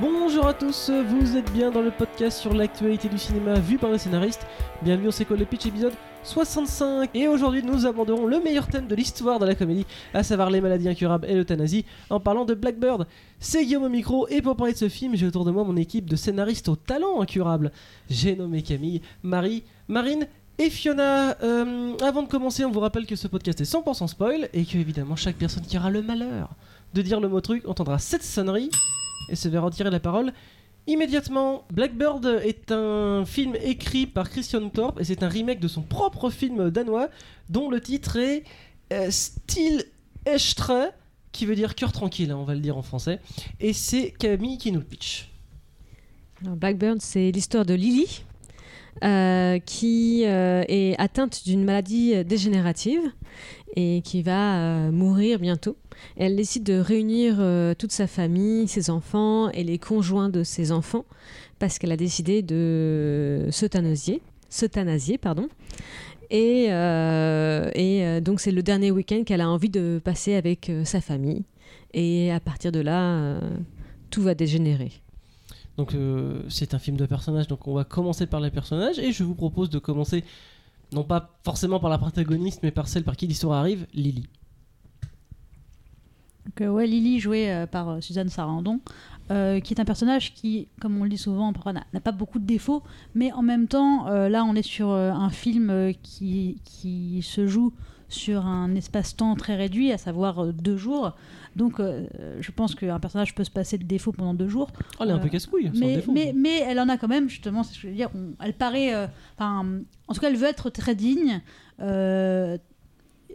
Bonjour à tous, vous êtes bien dans le podcast sur l'actualité du cinéma vu par les scénaristes. Bienvenue, on quoi le pitch épisode 65 Et aujourd'hui nous aborderons le meilleur thème de l'histoire de la comédie, à savoir les maladies incurables et l'euthanasie, en parlant de Blackbird. C'est Guillaume au micro et pour parler de ce film, j'ai autour de moi mon équipe de scénaristes au talent incurable. J'ai nommé Camille, Marie, Marine et Fiona, euh, avant de commencer, on vous rappelle que ce podcast est 100% spoil et que évidemment chaque personne qui aura le malheur de dire le mot truc entendra cette sonnerie et se verra retirer la parole immédiatement. Blackbird est un film écrit par Christian Thorpe et c'est un remake de son propre film danois dont le titre est euh, Still Estre, qui veut dire cœur tranquille, hein, on va le dire en français. Et c'est Camille qui nous le pitch. Blackbird, c'est l'histoire de Lily. euh, qui euh, est atteinte d'une maladie dégénérative et qui va euh, mourir bientôt. Elle décide de réunir euh, toute sa famille, ses enfants et les conjoints de ses enfants parce qu'elle a décidé de s'euthanasier, s'euthanasier pardon. Et, euh, euh, donc c'est le dernier week-end qu'elle a envie de passer avec sa famille. Et à partir de là, tout va dégénérer. Donc c'est un film de personnages, donc on va commencer par les personnages et je vous propose de commencer non pas forcément par la protagoniste mais par celle par qui l'histoire arrive, Lily. Donc, ouais, Lily, jouée par euh, Suzanne Sarandon, euh, qui est un personnage qui, comme on le dit souvent, n'a pas beaucoup de défauts, mais en même temps, euh, là, on est sur euh, un film qui, qui se joue sur un espace-temps très réduit, à savoir deux jours. Donc, je pense qu'un personnage peut se passer de défauts pendant deux jours. Oh, elle est un peu casse-couille, sans Mais, défaut. mais, mais elle en a quand même, justement, c'est ce que je veux dire. on- elle paraît. en tout cas, elle veut être très digne.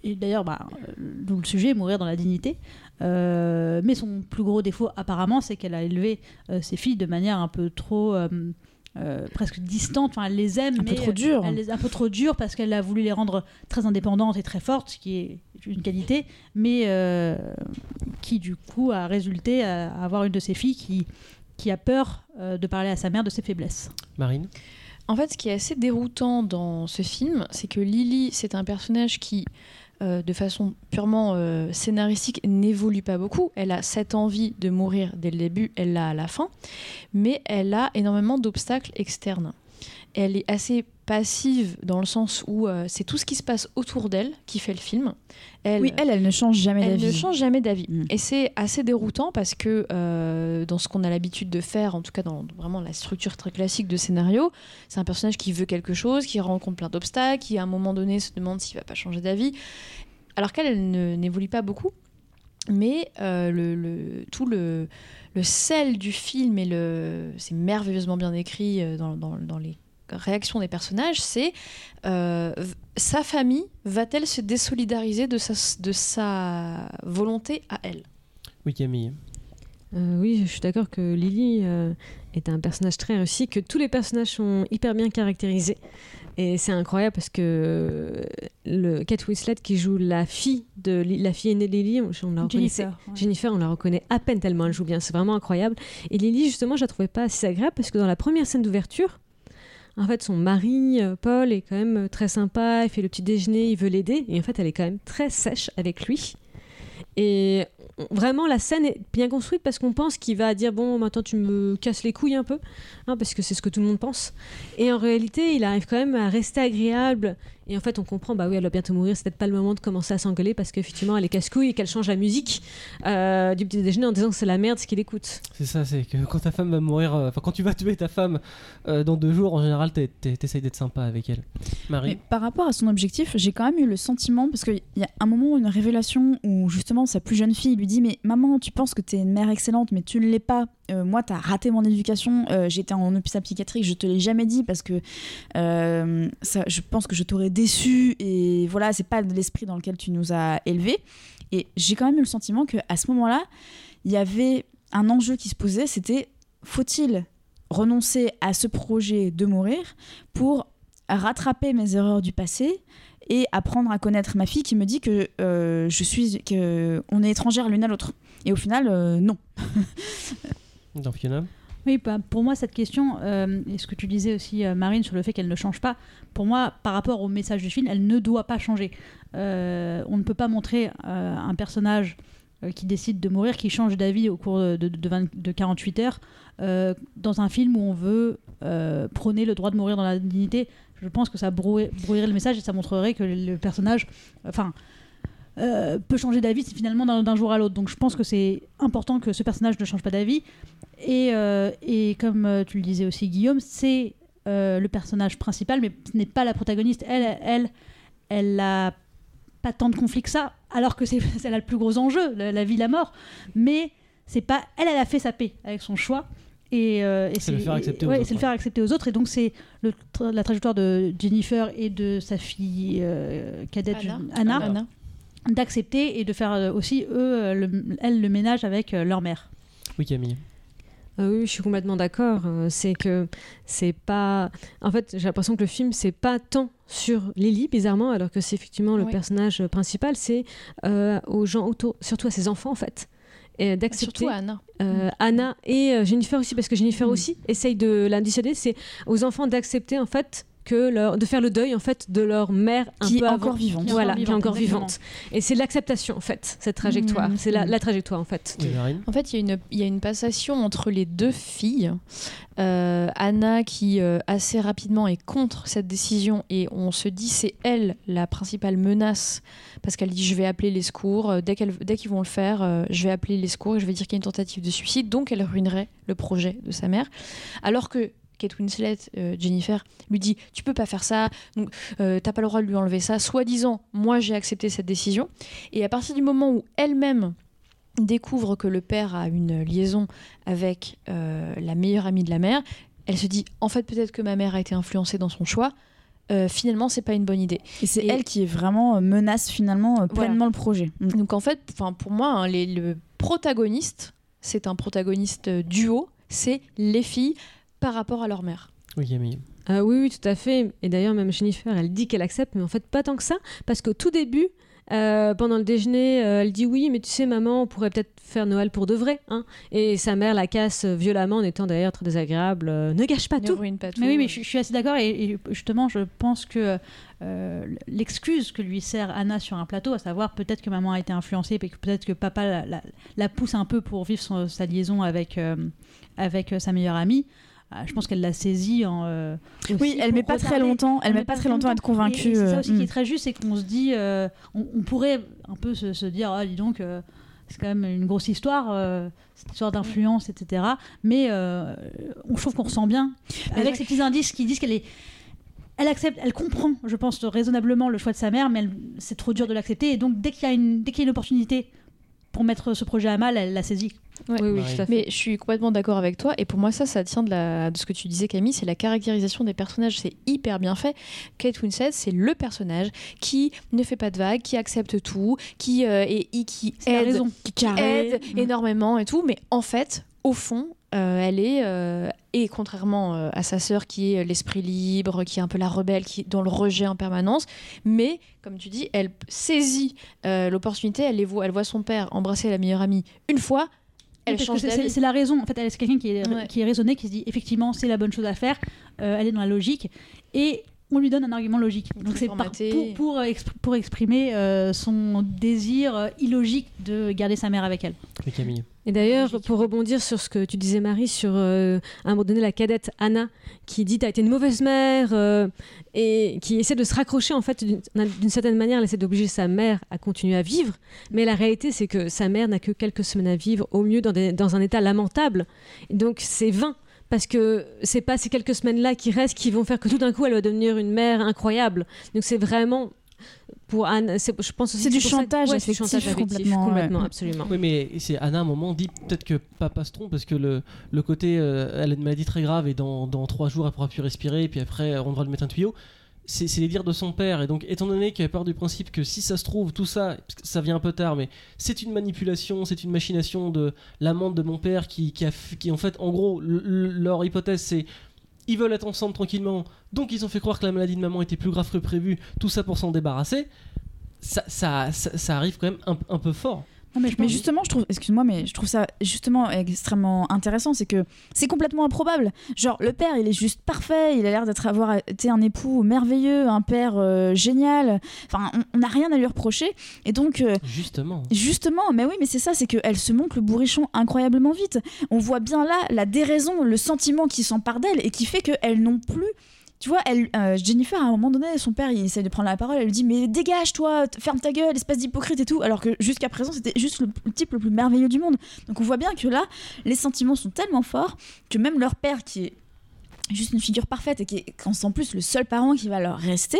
et d'ailleurs, bah, d'où le sujet, mourir dans la dignité. Euh, mais son plus gros défaut, apparemment, c'est qu'elle a élevé euh, ses filles de manière un peu trop. euh, euh, presque distante, enfin elle les aime, Un peu mais trop dure. Elle les un peu trop dure parce qu'elle a voulu les rendre très indépendantes et très fortes, ce qui est une qualité, mais euh, qui du coup a résulté à avoir une de ses filles qui, qui a peur euh, de parler à sa mère de ses faiblesses. Marine? En fait, ce qui est assez déroutant dans ce film, c'est que Lily, c'est un personnage qui, euh, de façon purement euh, scénaristique, n'évolue pas beaucoup. Elle a cette envie de mourir dès le début, elle l'a à la fin, mais elle a énormément d'obstacles externes. Elle est assez passive dans le sens où euh, c'est tout ce qui se passe autour d'elle qui fait le film. Elle, Oui, elle, elle ne change jamais elle d'avis. ne change jamais d'avis. Mm. Et c'est assez déroutant parce que euh, dans ce qu'on a l'habitude de faire, en tout cas dans vraiment la structure très classique de scénario, c'est un personnage qui veut quelque chose, qui rencontre plein d'obstacles, qui à un moment donné se demande s'il va pas changer d'avis. Alors qu'elle, elle ne- n'évolue pas beaucoup. Mais euh, le, le- tout le, le sel du film, et le, c'est merveilleusement bien écrit dans, dans- dans les réactions des personnages, c'est euh, sa famille va-t-elle se désolidariser de sa, de sa volonté à elle? Oui, Camille. Euh, oui, je suis d'accord que Lily euh, est un personnage très réussi, que tous les personnages sont hyper bien caractérisés. Et c'est incroyable parce que le Kate Winslet qui joue la fille de la fille aînée de Lily, on, on la. Jennifer. ouais. Jennifer, on la reconnaît à peine tellement elle joue bien, c'est vraiment incroyable. Et Lily, justement, je la trouvais pas assez agréable parce que dans la première scène d'ouverture, en fait, son mari, euh, Paul, est quand même très sympa, il fait le petit déjeuner, il veut l'aider, et en fait, elle est quand même très sèche avec lui. Et vraiment, la scène est bien construite parce qu'on pense qu'il va dire Bon, maintenant tu me casses les couilles un peu, hein, parce que c'est ce que tout le monde pense. Et en réalité, il arrive quand même à rester agréable. Et en fait, on comprend Bah oui, elle va bientôt mourir, c'est peut-être pas le moment de commencer à s'engueuler parce qu'effectivement, elle est casse-couille et qu'elle change la musique euh, du petit déjeuner en disant que c'est la merde ce qu'il écoute. C'est ça, c'est que quand ta femme va mourir, euh, enfin quand tu vas tuer ta femme euh, dans deux jours, en général, t'es- t'es- t'essayes d'être sympa avec elle. Marie Mais par rapport à son objectif, j'ai quand même eu le sentiment, parce qu'il y a un moment, une révélation où justement sa plus jeune fille lui dit Mais maman, tu penses que t'es une mère excellente, mais tu ne l'es pas. Euh, moi, t'as raté mon éducation. Euh, J'étais en hôpital psychiatrique, je te l'ai jamais dit parce que euh, je pense que je t'aurais déçu. Et voilà, c'est pas l'esprit dans lequel tu nous as élevés. Et j'ai quand même eu le sentiment qu'à ce moment-là, il y avait un enjeu qui se posait c'était faut-il renoncer à ce projet de mourir pour rattraper mes erreurs du passé et apprendre à connaître ma fille qui me dit que euh, je suis que on est étrangères l'une à l'autre et au final non Dans Fiona Oui, bah, pour moi, cette question, euh, et ce que tu disais aussi, euh, Marine, sur le fait qu'elle ne change pas, pour moi, par rapport au message du film, elle ne doit pas changer. Euh, on ne peut pas montrer un personnage qui décide de mourir, qui change d'avis au cours de, de, de 20 de 48 heures, dans un film où on veut prôner le droit de mourir dans la dignité, je pense que ça brouillerait, le message et ça montrerait que le personnage, enfin, peut changer d'avis finalement d'un jour à l'autre. Donc je pense que c'est important que ce personnage ne change pas d'avis. Et, euh, et comme euh, tu le disais aussi Guillaume, c'est euh, le personnage principal, mais ce n'est pas la protagoniste. Elle, elle, elle a pas tant de conflits que ça, alors que c'est elle a le plus gros enjeu, la, la vie, la mort. Mais c'est pas elle, elle a fait sa paix avec son choix. Et, euh, et C'est le faire accepter aux ouais, autres, c'est le ouais. faire accepter aux autres. Et donc c'est tra- la trajectoire de Jennifer et de sa fille euh, cadette Anna. Anna Anna. d'accepter et de faire aussi eux le, elles le ménage avec leur mère. Oui, Camille. Ah oui, je suis complètement d'accord. Euh, C'est que c'est pas. En fait, j'ai l'impression que le film, c'est pas tant sur Lily, bizarrement, alors que c'est effectivement le Oui. personnage principal, c'est euh, aux gens autour, surtout à ses enfants, en fait. Et d'accepter Surtout Anna. euh, Anna et Jennifer aussi, parce que Jennifer Mm. aussi essaye de la dissuader, c'est aux enfants d'accepter, en fait, que leur, de faire le deuil en fait de leur mère un Qui est encore avant. vivante. Qui est voilà encore qui est encore vivante, vivante et c'est l'acceptation en fait cette trajectoire Mhm. c'est la, la trajectoire en fait Oui. En fait, il y, a une- il y a une passation entre les deux filles. Euh, Anna qui euh, assez rapidement est contre cette décision et on se dit c'est elle la principale menace parce qu'elle dit je vais appeler les secours Euh, dès qu'elle- dès qu'ils vont le faire euh, je vais appeler les secours et je vais dire qu'il y a une tentative de suicide donc elle ruinerait le projet de sa mère alors que Kate Winslet, euh, Jennifer, lui dit Tu peux pas faire ça, donc, euh, t'as pas le droit de lui enlever ça. Soi-disant, moi j'ai accepté cette décision. Et à partir du moment où elle-même découvre que le père a une liaison avec euh, la meilleure amie de la mère, elle se dit en fait peut-être que ma mère a été influencée dans son choix. Euh, finalement, c'est pas une bonne idée. Et c'est elle qui est vraiment euh, menace finalement euh, Voilà. pleinement le projet. Mm. Donc en fait, enfin pour moi, hein, les- le protagoniste, c'est un protagoniste duo, c'est les filles par rapport à leur mère. Oui, Camille. Ah oui, oui, tout à fait. Et d'ailleurs, même Jennifer, elle dit qu'elle accepte, mais en fait, pas tant que ça. Parce qu'au tout début, euh, pendant le déjeuner, euh, elle dit oui, mais tu sais, maman, on pourrait peut-être faire Noël pour de vrai. Hein et sa mère la casse violemment en étant d'ailleurs très désagréable. Euh, ne gâche pas Ne tout. ruine pas tout. Mais oui, mais je, je suis assez d'accord et, et justement, je pense que euh, l'excuse que lui sert Anna sur un plateau, à savoir peut-être que maman a été influencée, et que peut-être que papa la, la- la pousse un peu pour vivre son- sa liaison avec, euh, avec euh, sa meilleure amie. Euh, Je pense qu'elle l'a saisie en. euh, Oui, elle met pas très longtemps. Elle met pas très longtemps à être convaincue. Et, et c'est euh, ça aussi mm. qui est très juste, c'est qu'on se dit, euh, on, on pourrait un peu se, se dire, ah, dis donc, euh, c'est quand même une grosse histoire, euh, cette histoire d'influence, etc. Mais euh, on, trouve qu'on ressent bien, avec ces petits indices qui disent qu'elle est. Elle accepte, elle comprend, je pense, raisonnablement le choix de sa mère, mais elle- c'est trop dur de l'accepter. Et donc, dès qu'il y, a une- dès qu'il y a une opportunité pour mettre ce projet à mal, elle la. Ouais. Oui, oui, tout à fait. Mais je suis complètement d'accord avec toi. Et pour moi, ça, ça tient de, la, de ce que tu disais, Camille. C'est la caractérisation des personnages. C'est hyper bien fait. Kate Winslet, c'est le personnage qui ne fait pas de vagues, qui accepte tout, qui, euh, et, et qui aide, qui aide énormément et tout. Mais en fait, au fond, euh, elle est, euh, et contrairement euh, à sa sœur qui est l'esprit libre, qui est un peu la rebelle, qui est dans le rejet en permanence, mais comme tu dis, elle saisit euh, l'opportunité, elle, les voit, elle voit son père embrasser la meilleure amie une fois, elle Oui, change c'est- d'avis. c'est c'est la raison. En fait, elle- c'est quelqu'un qui est, Ouais. qui est raisonné, qui se dit effectivement c'est la bonne chose à faire. euh, elle est dans la logique et on lui donne un argument logique. Donc c'est pour, pour, expr- pour exprimer euh, son désir illogique de garder sa mère avec elle. Oui, Camille. Et d'ailleurs, pour rebondir sur ce que tu disais, Marie, sur euh, à un moment donné la cadette Anna qui dit T'as été une mauvaise mère euh, et qui essaie de se raccrocher en fait d'une certaine manière, elle essaie d'obliger sa mère à continuer à vivre. Mais la réalité, c'est que sa mère n'a que quelques semaines à vivre, au mieux dans, des- dans un état lamentable. Et donc c'est vain. Parce que c'est pas ces quelques semaines-là qui restent qui vont faire que tout d'un coup elle va devenir une mère incroyable. Donc c'est vraiment pour Anne, c'est- je pense aussi C'est que du pour ça- chantage ouais, c'est du chantage affectif, complètement, complètement, ouais. absolument. Oui, mais c'est Anna, à un moment, dit peut-être que papa se trompe parce que le, le côté euh, elle a une maladie très grave et dans, dans trois jours elle pourra plus respirer et puis après on devra lui mettre un tuyau. C'est c'est les dires de son père et donc étant donné qu'elle part du principe que si ça se trouve tout ça, ça vient un peu tard, mais c'est une manipulation, c'est une machination de l'amante de mon père qui, qui a f- qui en fait en gros l- l- leur hypothèse c'est ils veulent être ensemble tranquillement, donc ils ont fait croire que la maladie de maman était plus grave que prévu, tout ça pour s'en débarrasser. Ça, ça, ça, arrive quand même un peu fort. Non, mais je Mais pense- justement, je trouve, excuse-moi, mais je trouve ça justement extrêmement intéressant, c'est que c'est complètement improbable. Genre, le père, il est juste parfait, il a l'air d'être avoir été un époux merveilleux, un père euh, génial. Enfin, on- on n'a rien à lui reprocher. Et donc, euh, Justement. Justement, mais oui, mais c'est ça, c'est qu'elle se montre le bourrichon incroyablement vite. On voit bien là la déraison, le sentiment qui s'empare d'elle et qui fait qu'elle non plus. Tu vois, elle, euh, Jennifer, à un moment donné, son père, il essaie de prendre la parole, elle lui dit Mais dégage, toi, t- ferme ta gueule, espèce d'hypocrite et tout. Alors que jusqu'à présent, c'était juste le, le type le plus merveilleux du monde. Donc on voit bien que là, les sentiments sont tellement forts que même leur père, qui est juste une figure parfaite et qui est en plus le seul parent qui va leur rester,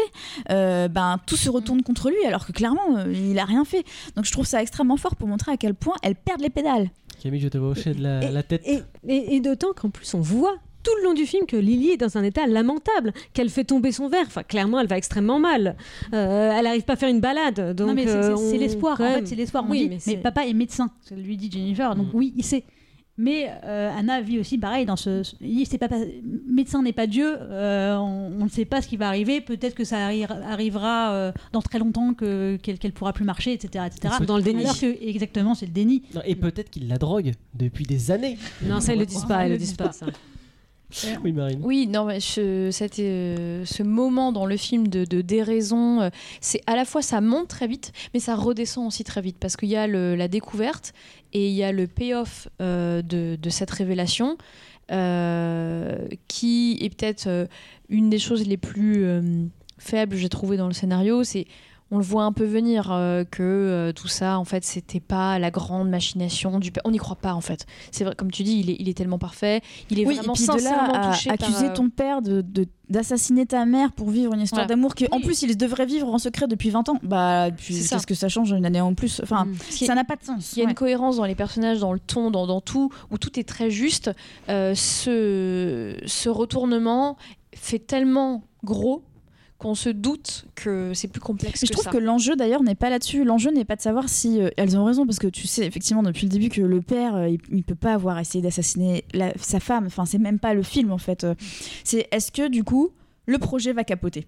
euh, ben tout se retourne contre lui alors que clairement euh, il a rien fait. Donc je trouve ça extrêmement fort pour montrer à quel point elles perdent les pédales. Camille, je te vois hocher de la, Et- la tête. Et, et- et d'autant qu'en plus, on voit tout le long du film que Lily est dans un état lamentable, qu'elle fait tomber son verre. Enfin, clairement, elle va extrêmement mal. Euh, elle n'arrive pas à faire une balade. Donc, non, mais c'est- euh, c'est on- l'espoir. En fait, c'est l'espoir. On Oui, dit, mais mais, papa est médecin. Ça lui dit Jennifer. Donc Mm. oui, il sait. Mais euh, Anna vit aussi pareil dans ce. pas, pas- médecin n'est pas Dieu. euh, on ne sait pas ce qui va arriver. Peut-être que ça arri- arrivera euh, dans très longtemps que qu'elle qu'elle pourra plus marcher, etc., etc. Ils sont dans le déni. Alors que exactement, c'est le déni. Non, et peut-être qu'il la drogue depuis des années. Non, ça, ils le disent pas. Ils le disent pas, ça. Oui, Marine. Oui, non, mais cette, euh, ce moment dans le film de, de déraison, euh, c'est à la fois ça monte très vite, mais ça redescend aussi très vite parce qu'il y a le- la découverte et il y a le payoff euh, de, de cette révélation qui est peut-être une des choses les plus faibles, j'ai trouvé dans le scénario. C'est on le voit un peu venir euh, que euh, tout ça, en fait, c'était pas la grande machination du. père. On n'y croit pas, en fait. C'est vrai, comme tu dis, il est, il est tellement parfait. Il est Oui, et vraiment puis de sincèrement là à touché accuser euh, ton père de de- d'assassiner ta mère pour vivre une histoire d'amour que en plus il devrait vivre en secret depuis 20 ans. Bah puis qu'est-ce que ça change une année en plus? Enfin, Mm. Ça n'a pas de sens. Il y a ouais. une cohérence dans les personnages, dans le ton, dans, dans tout, où tout est très juste. Euh, ce, ce retournement fait tellement gros qu'on se doute que c'est plus complexe Mais je que trouve ça. que l'enjeu d'ailleurs n'est pas là-dessus. L'enjeu n'est pas de savoir si euh, elles ont raison parce que tu sais effectivement depuis le début que le père euh, il, il peut pas avoir essayé d'assassiner sa femme. Enfin c'est même pas le film en fait. Euh, C'est est-ce que du coup le projet va capoter?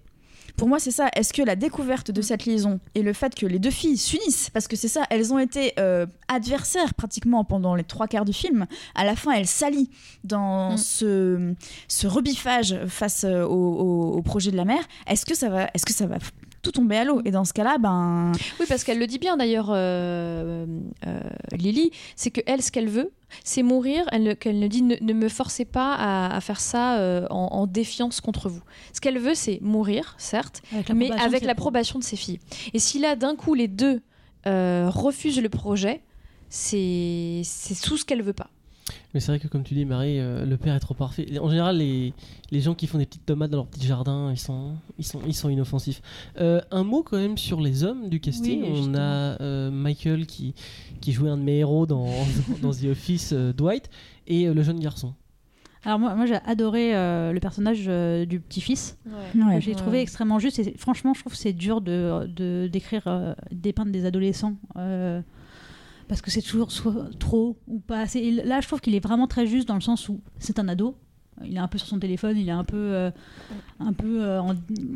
Pour moi, c'est ça. Est-ce que la découverte de cette liaison et le fait que les deux filles s'unissent, parce que c'est ça, elles ont été euh, adversaires pratiquement pendant les trois quarts du film. À la fin, elles s'allient dans Mm. ce, ce rebiffage face euh, au, au- au projet de la mère. Est-ce que ça va, est-ce que ça va tout tomber à l'eau Et dans ce cas-là, ben, Oui, parce qu'elle le dit bien d'ailleurs, euh, euh, Lily, c'est que elle, ce qu'elle veut, c'est mourir. Elle, ne- qu'elle ne dit ne, ne me forcez pas à, à faire ça euh, en, en défiance contre vous. Ce qu'elle veut, c'est mourir, certes, Avec mais avec l'approbation de ses filles. Et si là, d'un coup, les deux refusent le projet, c'est c'est tout ce qu'elle veut pas. Mais c'est vrai que comme tu dis, Marie, euh, le père est trop parfait. En général, les, les gens qui font des petites tomates dans leur petit jardin, ils sont, ils sont, ils sont inoffensifs. Euh, un mot quand même sur les hommes du casting. Oui, On a euh, Michael qui, qui jouait un de mes héros dans, dans, The Office, euh, Dwight, et euh, le jeune garçon. Alors moi, moi j'ai adoré euh, le personnage euh, du petit-fils. ouais. j'ai Ouais. trouvé extrêmement juste. Et franchement, je trouve que c'est dur de, de d'écrire, euh, dépeindre des adolescents. Euh, parce que c'est toujours soit trop ou pas assez. Et là, je trouve qu'il est vraiment très juste dans le sens où c'est un ado. Il est un peu sur son téléphone, il est un peu, euh, un peu euh, en,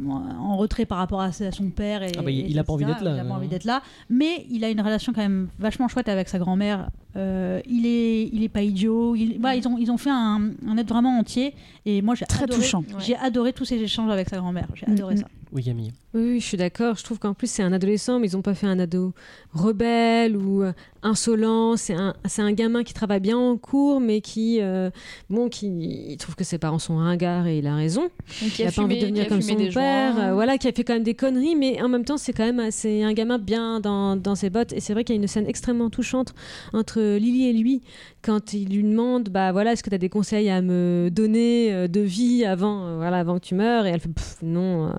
en retrait par rapport à, son père. Et, Ah bah, il- et il a pas envie d'être là, Il a pas hein. envie d'être là. Mais il a une relation quand même vachement chouette avec sa grand-mère. Euh, il, est, il est pas idiot. Il, voilà, ils, ont, ils ont fait un, un être vraiment entier. Et moi, j'ai Très adoré, touchant. Ouais. J'ai adoré tous ces échanges avec sa grand-mère. J'ai Mm, adoré mm. ça. Oui, Camille. Oui, je suis d'accord. Je trouve qu'en plus, c'est un adolescent, mais ils n'ont pas fait un ado rebelle ou euh, insolent. C'est un, c'est un gamin qui travaille bien en cours, mais qui, euh, bon, qui il trouve que ses parents sont ringards et il a raison. Donc, Il n'a pas envie de devenir comme son père. euh, voilà, qui a fait quand même des conneries, mais en même temps, c'est quand même c'est un gamin bien dans, dans ses bottes. Et c'est vrai qu'il y a une scène extrêmement touchante entre Lily et lui quand il lui demande, bah voilà, est-ce que tu as des conseils à me donner de vie avant, voilà, avant que tu meurs Et elle fait Pff, non.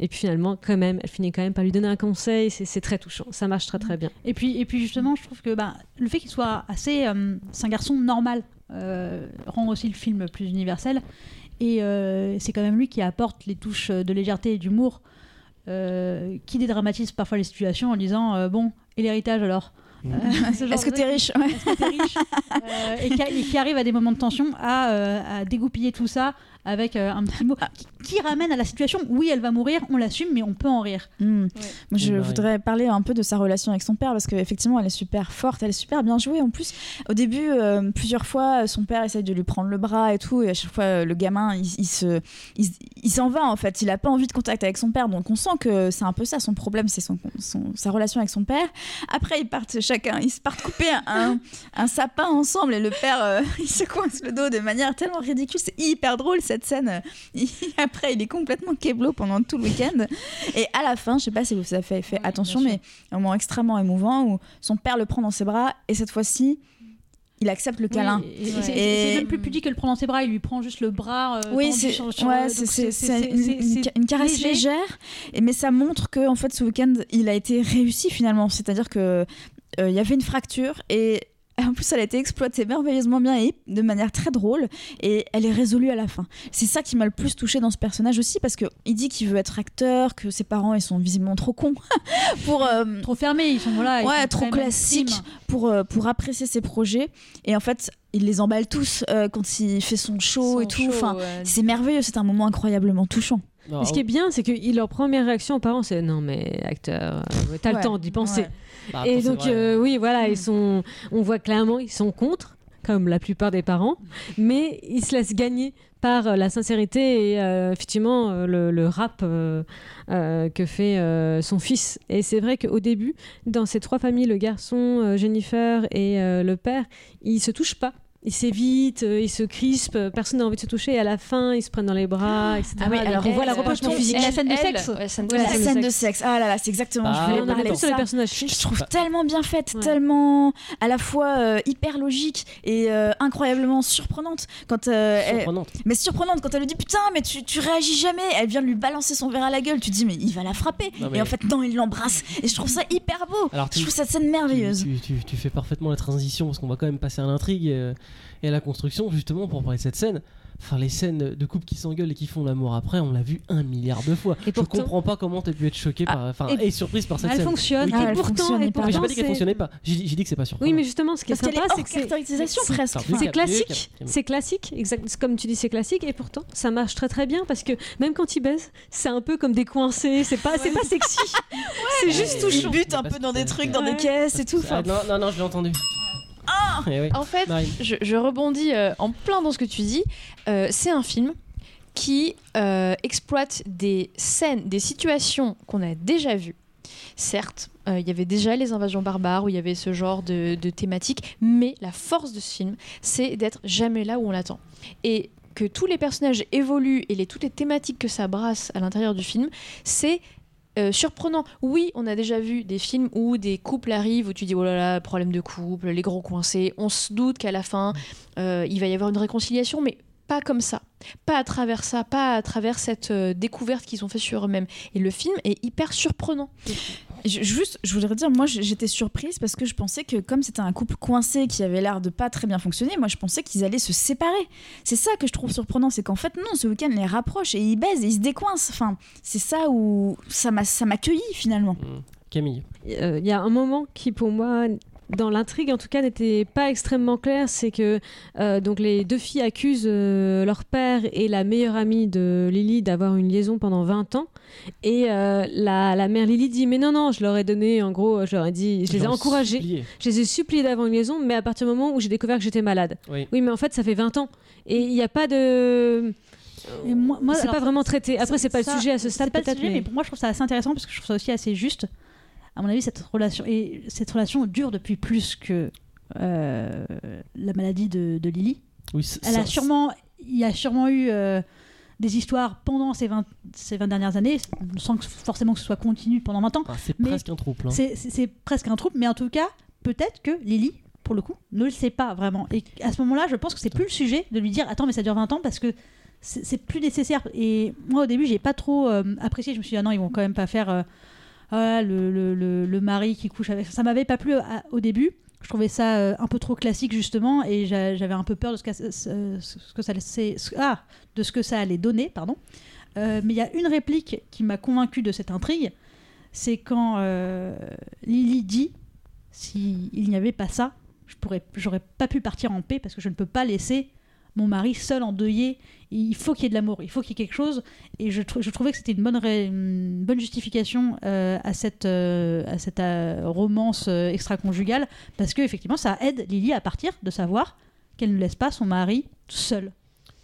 Et puis finalement, quand même, elle finit quand même par lui donner un conseil. C'est très touchant. Ça marche très très bien. Et puis, et puis justement, je trouve que bah, le fait qu'il soit assez. euh, c'est un garçon normal, euh, rend aussi le film plus universel. Et euh, c'est quand même lui qui apporte les touches de légèreté et d'humour, euh, qui dédramatise parfois les situations en disant euh, Bon, et l'héritage alors? Mhm. Euh, Est-ce que t'es riche? Ouais. Que riche? Euh, et, qui, et qui arrive à des moments de tension à, euh, à dégoupiller tout ça avec euh, un petit mot qui, qui ramène à la situation. Oui, elle va mourir, on l'assume, mais on peut en rire. Hmm. Moi, je Oui, Marie. voudrais parler un peu de sa relation avec son père parce qu'effectivement, elle est super forte, elle est super bien jouée. En plus, au début, euh, plusieurs fois, son père essaye de lui prendre le bras et tout, et à chaque fois, euh, le gamin, il, il se, il, il s'en va en fait. Il a pas envie de contact avec son père, donc on sent que c'est un peu ça son problème, c'est son, son- sa relation avec son père. Après, ils partent chacun, ils se partent couper un, un sapin ensemble, et le père, euh, il se coince le dos de manière tellement ridicule. C'est hyper drôle cette scène. Il- après, il est complètement keblo pendant tout le week-end. Et à la fin, je sais pas si vous avez fait, fait Oui, attention, mais un moment extrêmement émouvant où son père le prend dans ses bras et cette fois-ci, il accepte le câlin. Oui, c'est- Et- même plus pudique que le prendre dans ses bras, il lui prend juste le bras. euh, Oui, c'est ouais, une, caresse léger. légère, et, mais ça montre que en fait ce week-end il a été réussi finalement. C'est-à-dire que euh, il y avait une fracture et en plus elle a été exploitée merveilleusement bien et de manière très drôle et elle est résolue à la fin. C'est ça qui m'a le plus touché dans ce personnage aussi parce que il dit qu'il veut être acteur, que ses parents ils sont visiblement trop cons pour euh, Trop fermés, ils sont voilà. ils Ouais, sont trop très classique. mainstream. pour, euh, pour apprécier ses projets. Et en fait, il les emballe tous euh, quand il fait son show et tout. Enfin, c'est merveilleux, c'est un moment incroyablement touchant. Non, ce qui est bien, c'est que leur première réaction aux parents, c'est non, mais acteur, euh, t'as Ouais, le temps d'y penser. ouais. bah, Et donc, euh, oui, voilà, ils sont, on voit clairement, ils sont contre, comme la plupart des parents, mais ils se laissent gagner par euh, la sincérité et euh, effectivement le, le rap euh, euh, que fait euh, son fils. Et c'est vrai qu'au début, dans ces trois familles, le garçon, euh, Jennifer et euh, le père, ils se touchent pas. Ils s'évitent, euh, ils se crispent, euh, personne n'a envie de se toucher. Et à la fin, ils se prennent dans les bras, etc. Ah oui, Donc, alors on voit la rapprochement euh, physique. La scène de sexe. ouais, scène de la sexe. scène de de sexe. ah là là, c'est exactement, Bah, je Et voulais parler de ça. Je trouve Bah. tellement bien faite, Ouais. tellement à la fois euh, hyper logique et euh, incroyablement surprenante. Quand, euh, elle- mais surprenante quand elle lui dit putain, mais tu, tu réagis jamais. Elle vient de lui balancer son verre à la gueule. Tu te dis mais il va la frapper. Non, mais- Et en fait non, il l'embrasse. Et je trouve ça hyper beau. Alors, Je trouve cette scène tu, merveilleuse. tu, tu- tu fais parfaitement la transition parce qu'on va quand même passer à l'intrigue euh, et à la construction justement pour parler de cette scène. Enfin, les scènes de couple qui s'engueulent et qui font l'amour après, on l'a vu un milliard de fois. Et pourtant- Je comprends pas comment t'as pu être choqué par, enfin, et- et, surprise par cette Elle scène. fonctionne. Oui, Ah, et elle pourtant, fonctionne et Mais j'ai pourtant, pas dit qu'elle fonctionnait pas. J'ai dit j'ai dit que c'est pas surprenant. Oui, mais justement, ce qui est Parce sympa, c'est que c'est presque. c'est- Enfin, C'est Mieux, classique, c'est classique, exact. Comme tu dis, c'est classique, et pourtant, ça marche très très bien parce que même quand ils baissent, c'est un peu comme des coincés. C'est pas, c'est pas sexy. c'est juste touchant. il bute un peu dans des trucs, dans des caisses et tout. Ah, non, non, non, je l'ai entendu. Eh oui. En fait, je, je rebondis euh, en plein dans ce que tu dis. Euh, c'est un film qui euh, exploite des scènes, des situations qu'on a déjà vues. Certes, il y avait déjà les invasions barbares où il y avait ce genre de, de thématique, mais la force de ce film, c'est d'être jamais là où on l'attend. Et que tous les personnages évoluent et les, toutes les thématiques que ça brasse à l'intérieur du film, c'est euh, surprenant. Oui, on a déjà vu des films où des couples arrivent, où tu dis oh là là, problème de couple, les gros coincés. On se doute qu'à la fin, euh, il va y avoir une réconciliation, mais pas comme ça. Pas à travers ça, pas à travers cette euh, découverte qu'ils ont fait sur eux-mêmes. Et le film est hyper surprenant. Je- Juste, je voudrais dire, moi j'étais surprise parce que je pensais que comme c'était un couple coincé qui avait l'air de pas très bien fonctionner, moi je pensais qu'ils allaient se séparer. C'est ça que je trouve surprenant, c'est qu'en fait non, ce week-end les rapproche et ils baisent, et ils se décoincent. Enfin, c'est ça où ça m'a ça m'a cueilli finalement. Mm. Camille. Euh, Il y a un moment qui, pour moi, dans l'intrigue en tout cas, n'était pas extrêmement clair. C'est que euh, donc les deux filles accusent euh, leur père et la meilleure amie de Lily d'avoir une liaison pendant 20 ans. Et euh, la, la mère Lily dit Mais non, non, je leur ai donné, en gros, je leur ai dit, je les ai encouragés. supplié. Je les ai suppliés d'avoir une liaison, mais à partir du moment où j'ai découvert que j'étais malade. Oui. Oui, mais en fait, ça fait 20 ans. Et il n'y a pas de. Et moi- moi, c'est pas vraiment traité. Après, c'est pas le sujet à ce stade, pas le peut-être. sujet, Mais... mais pour moi, je trouve ça assez intéressant parce que je trouve ça aussi assez juste. À mon avis, cette relation et cette relation dure depuis plus que euh, la maladie de, de Lily. Oui, Elle ça- a sûrement, il y a sûrement eu euh, des histoires pendant ces 20, ces 20 dernières années, sans que forcément que ce soit continu pendant 20 ans. Ah, c'est presque un trouble. hein. C'est- presque un trouble, mais en tout cas, peut-être que Lily, pour le coup, ne le sait pas vraiment. Et à ce moment-là, je pense que c'est plus le sujet de lui dire Attends, mais ça dure 20 ans parce que c'est plus nécessaire. Et moi, au début, j'ai pas trop euh, apprécié. Je me suis dit Ah non, ils vont quand même pas faire ah, le, mari qui couche avec. Ça m'avait pas plu à- au début. Je trouvais ça euh, un peu trop classique justement et j'a- j'avais un peu peur de ce que, ça ah, de ce que ça allait donner, pardon. Euh, mais il y a une réplique qui m'a convaincu de cette intrigue, c'est quand euh, Lily dit s'il n'y avait pas ça, je pourrais, j'aurais pas pu partir en paix parce que je ne peux pas laisser mon mari seul endeuillé. Il faut qu'il y ait de l'amour, il faut qu'il y ait quelque chose. Et je, trou- je trouvais que c'était une bonne, justification euh, à cette, euh, euh, romance extra-conjugale, parce que effectivement, ça aide Lily à partir de savoir qu'elle ne laisse pas son mari seul.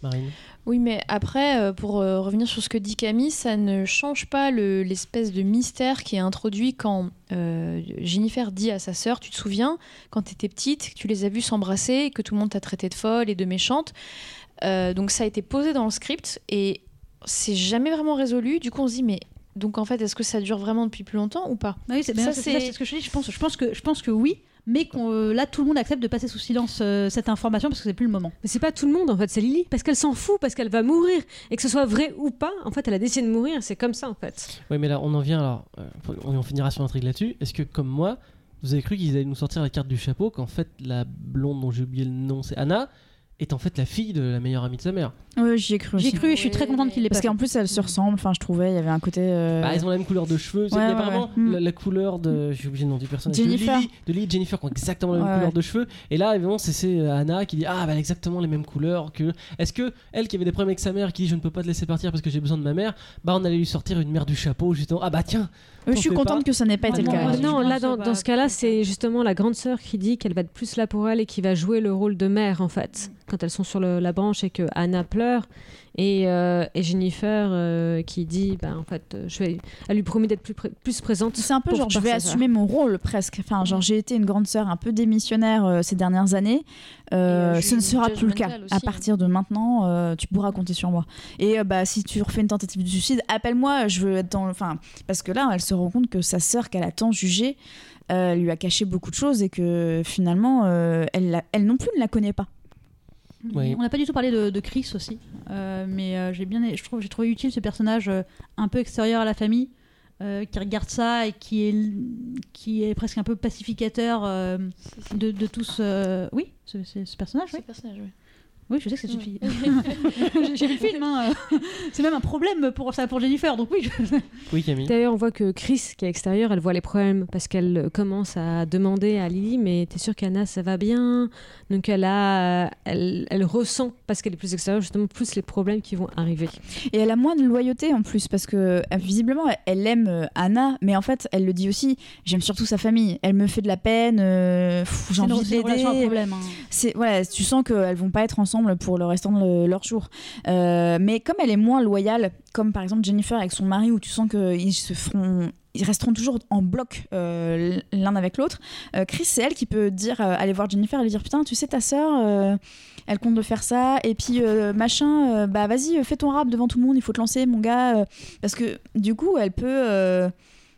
Marine? Oui, mais après, euh, pour euh, revenir sur ce que dit Camille, ça ne change pas le- l'espèce de mystère qui est introduit quand euh, Jennifer dit à sa sœur, tu te souviens, quand tu étais petite, que tu les as vus s'embrasser, et que tout le monde t'a traité de folle et de méchante. Euh, donc ça a été posé dans le script et c'est jamais vraiment résolu. Du coup, on se dit, mais donc en fait, est-ce que ça dure vraiment depuis plus longtemps ou pas? Ah Oui, c'est Ça, ça, ce que je dis. Je pense, je pense, que, je pense que oui, mais qu'on, euh, là, tout le monde accepte de passer sous silence euh, cette information parce que c'est plus le moment. Mais c'est pas tout le monde en fait, c'est Lily parce qu'elle s'en fout parce qu'elle va mourir et que ce soit vrai ou pas, en fait, elle a décidé de mourir, c'est comme ça en fait. Oui, mais là, on en vient alors. euh, on en finira sur l'intrigue là-dessus. Est-ce que, comme moi, vous avez cru qu'ils allaient nous sortir la carte du chapeau qu'en fait, la blonde dont j'ai oublié le nom, c'est Anna, est en fait la fille de la meilleure amie de sa mère Ouais, j'y ai cru J'y ai aussi. cru et je suis très contente qu'il l'ait Parce qu'en plus, elles se ressemblent. Enfin, je trouvais, il y avait un côté. euh, Bah, elles ont la même couleur de cheveux. C'est- Ouais, ouais, vraiment ouais. Hmm. la, la couleur de. J'ai oublié le nom du personnage. Jennifer. De Lily, de Lily et Jennifer qui ont exactement la même Ouais, couleur ouais. de cheveux. Et là, évidemment, c'est- c'est euh, Anna qui dit Ah, bah, elle a exactement les mêmes couleurs que. Est-ce que elle qui avait des problèmes avec sa mère, qui dit Je ne peux pas te laisser partir parce que j'ai besoin de ma mère, bah, on allait lui sortir une mère du chapeau, justement. Ah, bah, tiens je suis contente pas. que ça n'ait pas Ah été le cas. non, là dans, dans ce cas-là, c'est c'est justement la grande sœur qui dit qu'elle va être plus là pour elle et qui va jouer le rôle de mère en fait, quand elles sont sur le- la branche et que Anna pleure et, euh, et Jennifer euh, qui dit bah en fait euh, je vais elle lui promet d'être plus, plus présente. C'est un peu genre, je vais assumer mon rôle presque. Enfin, genre, j'ai été une grande sœur un peu démissionnaire euh, ces dernières années. Et, ce ne sera plus le cas. aussi, à hein. partir de maintenant, euh, tu pourras compter sur moi. Et euh, bah, si tu refais une tentative de suicide, appelle-moi. Je veux être dans. le- Enfin, parce que là, elle se rend compte que sa sœur qu'elle a tant jugée euh, lui a caché beaucoup de choses et que finalement, euh, elle, elle non plus ne la connaît pas. Oui. On n'a pas du tout parlé de, de Chris aussi, Euh, mais euh, j'ai bien, je trouve, j'ai trouvé utile ce personnage euh, un peu extérieur à la famille, qui regarde ça et qui est, qui est presque un peu pacificateur de, de tous. Oui, ce, ce- ce personnage, oui. Ce personnage, oui. Oui, je sais que c'est une fille. J'ai- vu le film. hein, C'est même un problème pour ça pour Jennifer, donc oui. je- Oui, Camille. D'ailleurs, on voit que Chris, qui est extérieure, elle voit les problèmes parce qu'elle euh, commence à demander à Lily Mais t'es sûre qu'Anna, ça va bien? Donc, elle, a, elle, elle ressent, parce qu'elle est plus extérieure, justement, plus les problèmes qui vont arriver. Et elle a moins de loyauté en plus parce que euh, visiblement elle- aime euh, Anna, mais en fait elle le dit aussi. J'aime surtout sa famille. Elle me fait de la peine. euh, J'ai envie de l'aider. problème. hein. C'est voilà, tu sens qu'elles vont pas être ensemble pour le restant de leur jour. Euh, mais comme elle est moins loyale, comme par exemple Jennifer avec son mari, où tu sens qu'ils se feront, ils resteront toujours en bloc euh, l'un avec l'autre. euh, Chris, c'est elle qui peut dire, euh, aller voir Jennifer et lui dire putain, tu sais ta sœur. elle compte de faire ça et puis machin bah vas-y fais ton rap devant tout le monde il faut te lancer mon gars parce que du coup elle peut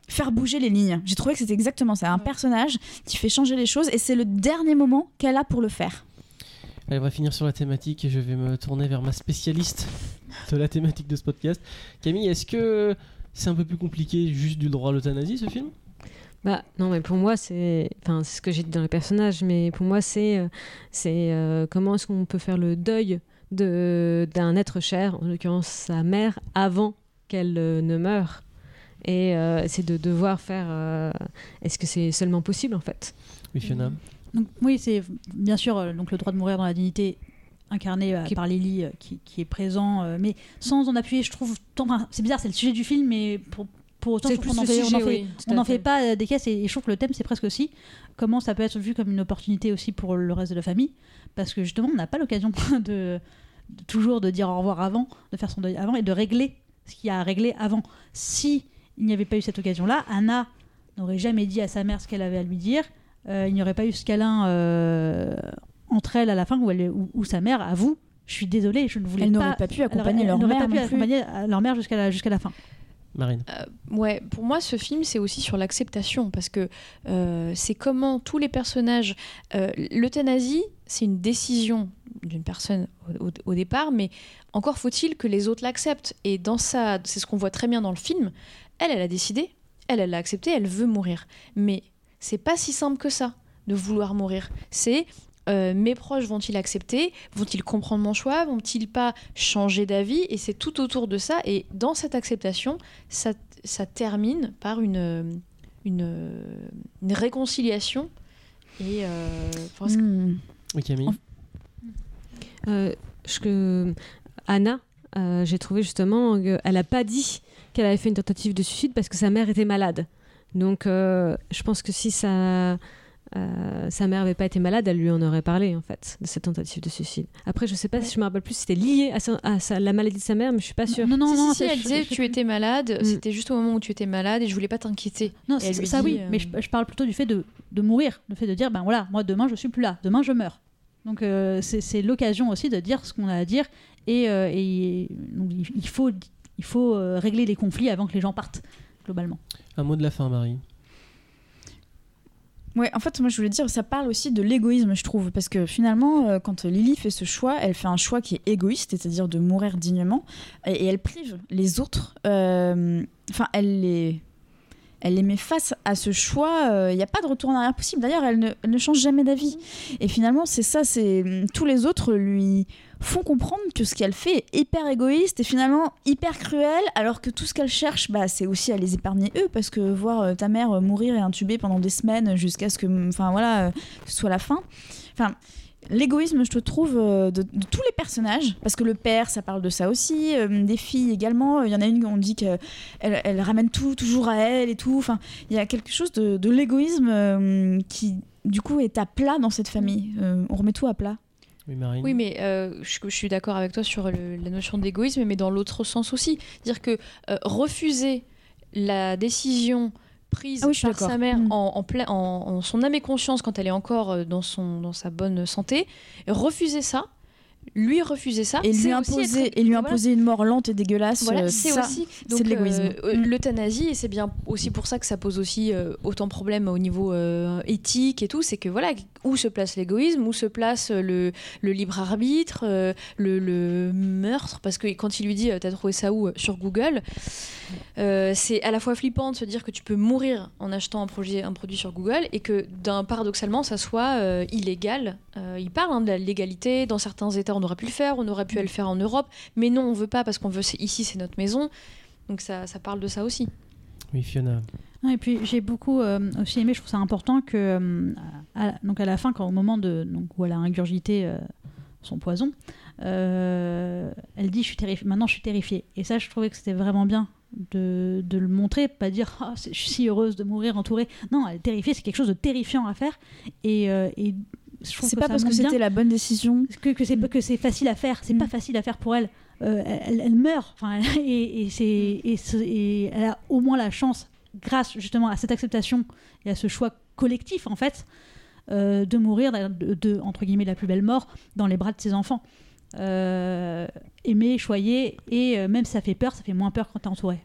faire bouger les lignes j'ai trouvé que c'était exactement ça un personnage qui fait changer les choses et c'est le dernier moment qu'elle a pour le faire Allez, on va finir sur la thématique et je vais me tourner vers ma spécialiste de la thématique de ce podcast. Camille, est-ce que c'est un peu plus compliqué juste du droit à l'euthanasie ce film? Bah non, mais pour moi, c'est enfin, c'est ce que j'ai dit dans le personnage, mais pour moi, c'est euh, c'est euh, comment est-ce qu'on peut faire le deuil de d'un être cher, en l'occurrence sa mère, avant qu'elle euh, ne meure. Et euh, c'est de devoir faire. euh, Est-ce que c'est seulement possible en fait? Oui, Fiona. Donc, oui, c'est bien sûr euh, donc le droit de mourir dans la dignité incarné euh, Qui- par Lily euh, qui, qui est présent, euh, mais sans en appuyer, je trouve. enfin, c'est bizarre, c'est le sujet du film, mais pour, pour autant, je trouve qu'on en le fait, on en fait- oui, on n'en fait. pas des caisses et, et je trouve que le thème, c'est presque aussi comment ça peut être vu comme une opportunité aussi pour le reste de la famille, parce que justement, on n'a pas l'occasion de, de- toujours de dire au revoir avant, de faire son deuil avant et de régler ce qu'il y a à régler avant. Si il n'y avait pas eu cette occasion-là, Anna n'aurait jamais dit à sa mère ce qu'elle avait à lui dire. Euh, il n'y aurait pas eu ce câlin euh, entre elles à la fin où, elle, où, où sa mère avoue je suis désolée, je ne voulais elle pas. n'aurait pas pu elle accompagner leur elle n'aurait mère pas pu accompagner euh, leur mère jusqu'à la, jusqu'à la fin. Marine. Ouais, pour moi, ce film, c'est aussi sur l'acceptation, parce que euh, c'est comment tous les personnages... euh, L'euthanasie, c'est une décision d'une personne au, au- au départ, mais encore faut-il que les autres l'acceptent. Et dans ça, c'est ce qu'on voit très bien dans le film, elle, elle a décidé, elle, elle l'a accepté, elle veut mourir. Mais c'est pas si simple que ça, de vouloir mourir. C'est... euh, mes proches vont-ils accepter? Vont-ils comprendre mon choix? Vont-ils pas changer d'avis? Et c'est tout autour de ça. Et dans cette acceptation, ça, ça termine par une, une, une réconciliation. Et euh, Hmm. Oui, Camille. Euh, je- que Anna, euh, j'ai trouvé justement qu'elle n'a pas dit qu'elle avait fait une tentative de suicide parce que sa mère était malade. Donc, euh, je pense que si sa, euh, sa mère n'avait pas été malade, elle lui en aurait parlé, en fait, de cette tentative de suicide. Après, je sais pas si je me rappelle plus si c'était lié à, sa- à sa- la maladie de sa mère, mais je suis pas sûre. Non, non, si, non, si, elle disait tu étais malade, Mm. c'était juste au moment où tu étais malade et je voulais pas t'inquiéter. Non, c'est- ça dit, oui, euh, mais je, je parle plutôt du fait de, de mourir, le fait de dire, ben voilà, moi demain je suis plus là, demain je meurs. Donc euh, c'est l'occasion aussi de dire ce qu'on a à dire et, et donc, il faut, il faut régler les conflits avant que les gens partent, globalement. Un mot de la fin, Marie. Ouais, en fait, moi je voulais dire, ça parle aussi de l'égoïsme, je trouve, parce que finalement, euh, quand Lily fait ce choix, elle fait un choix qui est égoïste, c'est-à-dire de mourir dignement, et, et elle prive les autres. euh, Enfin, elle les. Elle les met face à ce choix, il n'y a pas de retour en arrière possible. D'ailleurs, elle ne, change jamais d'avis. Et finalement, c'est ça, c'est hum, tous les autres lui font comprendre que ce qu'elle fait est hyper égoïste et finalement hyper cruel, alors que tout ce qu'elle cherche, bah, c'est aussi à les épargner eux, parce que voir euh, ta mère euh, mourir et intubée pendant des semaines jusqu'à ce que, enfin voilà, euh, ce soit la fin. L'égoïsme, je te trouve, euh, de, de tous les personnages, parce que le père, ça parle de ça aussi, euh, des filles également. Il y en a une, on dit qu'elle elle ramène tout toujours à elle et tout. Enfin, il y a quelque chose de, de l'égoïsme euh, qui, du coup, est à plat dans cette famille. Euh, on remet tout à plat. Oui, Marine. Oui, mais euh, je, je suis d'accord avec toi sur le- la notion d'égoïsme, mais dans l'autre sens aussi. Dire que euh, refuser la décision prise Ah oui, par sa mère Mm. en, en, en- en son âme et conscience quand elle est encore euh, dans, son, dans sa bonne santé, refuser ça, lui refuser ça, Et lui, imposer, être- et lui voilà. imposer une mort lente et dégueulasse, Voilà, euh, c'est aussi c'est de l'égoïsme. euh, Mm. l'euthanasie et c'est bien aussi pour ça que ça pose aussi euh, autant de problèmes au niveau euh, éthique et tout c'est que voilà où se place l'égoïsme où se place euh, le, libre arbitre euh, le, meurtre parce que quand il lui dit euh, t'as trouvé ça où sur Google c'est à la fois flippant de se dire que tu peux mourir en achetant un produit, sur Google et que paradoxalement ça soit illégal. Il parle hein, de la légalité. Dans certains États on aurait pu le faire, on aurait pu le faire en Europe, mais non on veut pas parce qu'on veut ici c'est notre maison. Donc ça, ça parle de ça aussi. Oui, Fiona. Non, et puis j'ai beaucoup euh, aussi aimé, je trouve ça important que euh, à, donc à la fin, quand au moment de donc où elle a ingurgité euh, son poison, elle dit je suis terrifiée. Maintenant je suis terrifiée. Et ça, je trouvais que c'était vraiment bien de, de le montrer, pas dire c'est- je suis si heureuse de mourir entourée. Non, elle est terrifiée, c'est quelque chose de terrifiant à faire. Et, et C'est pas parce que c'était la bonne décision. que, que c'est que c'est facile à faire c'est Mm. pas facile à faire pour elle Euh, elle, elle meurt enfin et, et et elle a au moins la chance grâce justement à cette acceptation et à ce choix collectif en fait euh, de mourir de, de, entre guillemets la plus belle mort dans les bras de ses enfants euh, aimer choyer et euh, même si ça fait peur ça fait moins peur quand t'es entouré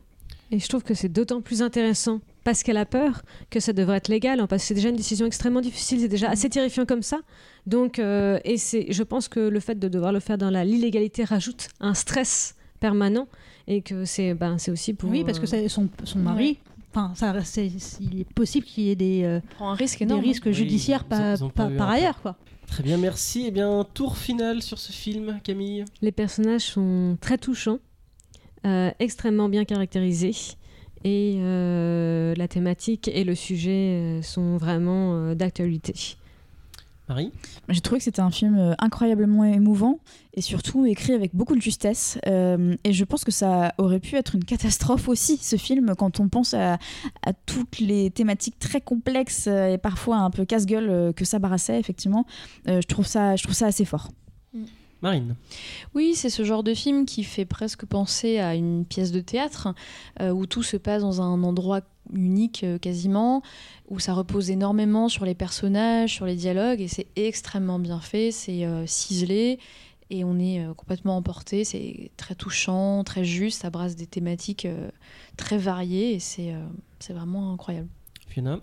Et je trouve que c'est d'autant plus intéressant parce qu'elle a peur que ça devrait être légal, hein, parce que c'est déjà une décision extrêmement difficile, c'est déjà assez terrifiant comme ça. Donc, euh, et c'est, je pense que le fait de devoir le faire dans la l'illégalité rajoute un stress permanent et que c'est, ben, c'est aussi pour. oui parce que son, son mari enfin ça c'est il est possible qu'il y ait des, euh, On prend un risque des énorme. risques Oui, judiciaires par, pas ailleurs quoi Très bien, merci. Et bien, tour final sur ce film, Camille. Les personnages sont très touchants, euh, extrêmement bien caractérisés. Et euh, la thématique et le sujet sont vraiment euh, d'actualité. Marie J'ai trouvé que c'était un film euh, incroyablement émouvant et surtout écrit avec beaucoup de justesse. Euh, et je pense que ça aurait pu être une catastrophe aussi, ce film, quand on pense à, à toutes les thématiques très complexes euh, et parfois un peu casse-gueule que ça brassait, effectivement. Euh, je, trouve ça, je trouve ça assez fort. Marine. Oui, c'est ce genre de film qui fait presque penser à une pièce de théâtre euh, où tout se passe dans un endroit unique euh, quasiment, où ça repose énormément sur les personnages, sur les dialogues, et c'est extrêmement bien fait, c'est euh, ciselé, et on est euh, complètement emporté, c'est très touchant, très juste, ça brasse des thématiques euh, très variées, et c'est euh, c'est vraiment incroyable. Fiona?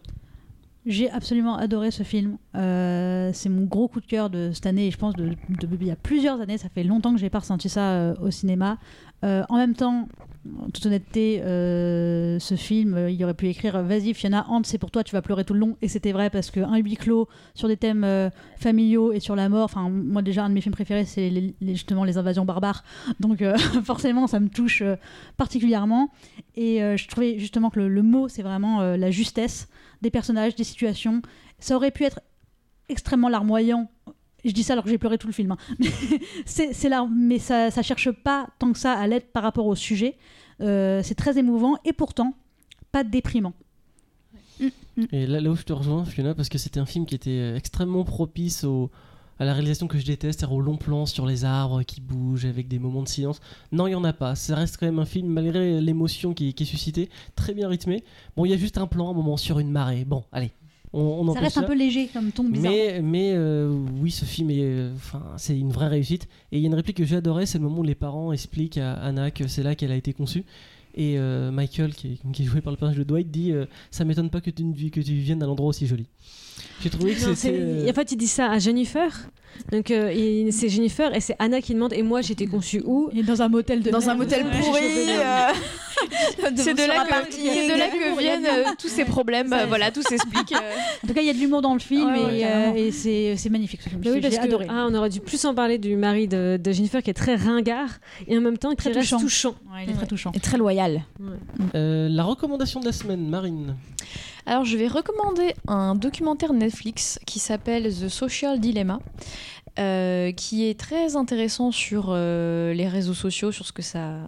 J'ai absolument adoré ce film. Euh, c'est mon gros coup de cœur de cette année et je pense de, de- il y a plusieurs années. Ça fait longtemps que j'ai pas ressenti ça euh, au cinéma. Euh, en même temps, en toute honnêteté, euh, ce film, euh, il aurait pu écrire Vas-y, Fiona, Hans, c'est pour toi, tu vas pleurer tout le long. Et c'était vrai parce qu'un huis clos sur des thèmes euh, familiaux et sur la mort. Enfin, moi, déjà, un de mes films préférés, c'est justement les invasions barbares. Donc, euh, forcément, ça me touche euh, particulièrement. Et euh, je trouvais justement que le, mot, c'est vraiment euh, la justesse des personnages, des situations. Ça aurait pu être extrêmement larmoyant je dis ça alors que j'ai pleuré tout le film. hein. c'est c'est là, mais ça, ça cherche pas tant que ça à l'aide par rapport au sujet. Euh, c'est très émouvant et pourtant pas déprimant. Et là, là où je te rejoins, Fiona, parce que c'était un film qui était euh, extrêmement propice au, à la réalisation que je déteste, c'est-à-dire au long plan sur les arbres qui bougent avec des moments de silence. Non, il n'y en a pas. Ça reste quand même un film, malgré l'émotion qui, qui est suscitée, très bien rythmé. Bon, il y a juste un plan, un moment sur une marée. Bon, allez, on, on Ça reste un peu léger comme ton bizarre. Mais, mais euh, oui, ce film est, euh, enfin, c'est une vraie réussite. Et il y a une réplique que j'ai adorée, c'est le moment où les parents expliquent à Anna que c'est là qu'elle a été conçue. Et euh, Michael, qui est, qui est joué par le personnage de Dwight, dit euh, Ça m'étonne pas que tu, ne- que tu viennes d'un endroit aussi joli. J'ai trouvé que c'était. euh, En fait, il dit ça à Jennifer. Donc, euh, c'est Jennifer et c'est Anna qui demande Et moi, j'étais conçue où? Et dans un motel de Dans un motel pourri. euh, C'est de, là que, parking. c'est de là que viennent euh, tous ces problèmes. Euh, voilà, tout s'explique. euh. En tout cas, il y a de l'humour dans le film Ouais, et, ouais, euh, carrément. et c'est magnifique ce film. Mais oui, J'ai parce que, adoré. ah, on aurait dû plus en parler du mari de, de Jennifer qui est très ringard et en même temps qui Très reste touchant. touchant. Ouais, il est très touchant. Et très loyal. euh, la recommandation de la semaine, Marine. Alors, je vais recommander un documentaire Netflix qui s'appelle The Social Dilemma, euh, qui est très intéressant sur euh, les réseaux sociaux, sur ce que ça,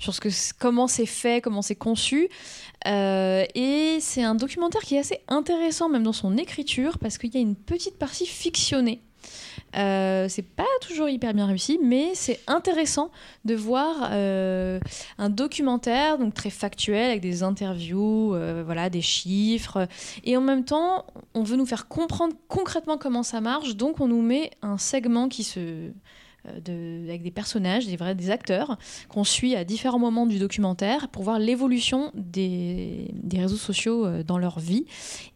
sur ce que, comment c'est fait, comment c'est conçu. Euh, et c'est un documentaire qui est assez intéressant, même dans son écriture, parce qu'il y a une petite partie fictionnée. Euh, c'est pas toujours hyper bien réussi, mais c'est intéressant de voir euh, un documentaire donc très factuel avec des interviews, euh, voilà, des chiffres, et en même temps, on veut nous faire comprendre concrètement comment ça marche, donc on nous met un segment qui se de, avec des personnages, des vrais des acteurs qu'on suit à différents moments du documentaire pour voir l'évolution des, des réseaux sociaux euh, dans leur vie.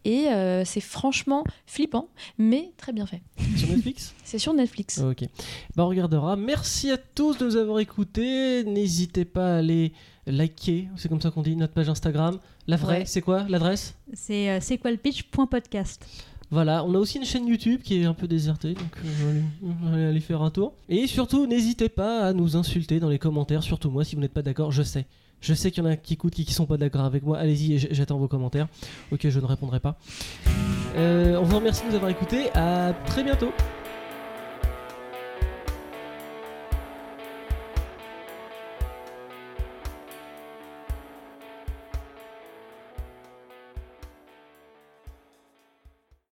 Et euh, c'est franchement flippant, mais très bien fait. Sur Netflix? C'est sur Netflix. Ok. Bah, on regardera. Merci à tous de nous avoir écoutés. N'hésitez pas à aller liker, c'est comme ça qu'on dit, notre page Instagram. La vraie, Ouais. c'est quoi l'adresse? C'est euh, c'est quoi le pitch.podcast. Voilà, on a aussi une chaîne YouTube qui est un peu désertée, donc euh, va aller- faire un tour. Et surtout, n'hésitez pas à nous insulter dans les commentaires, surtout moi, si vous n'êtes pas d'accord, je sais. Je sais qu'il y en a qui écoutent, qui, qui sont pas d'accord avec moi. Allez-y, j'attends vos commentaires. Ok, je ne répondrai pas. Euh, on vous remercie de nous avoir écoutés. À très bientôt.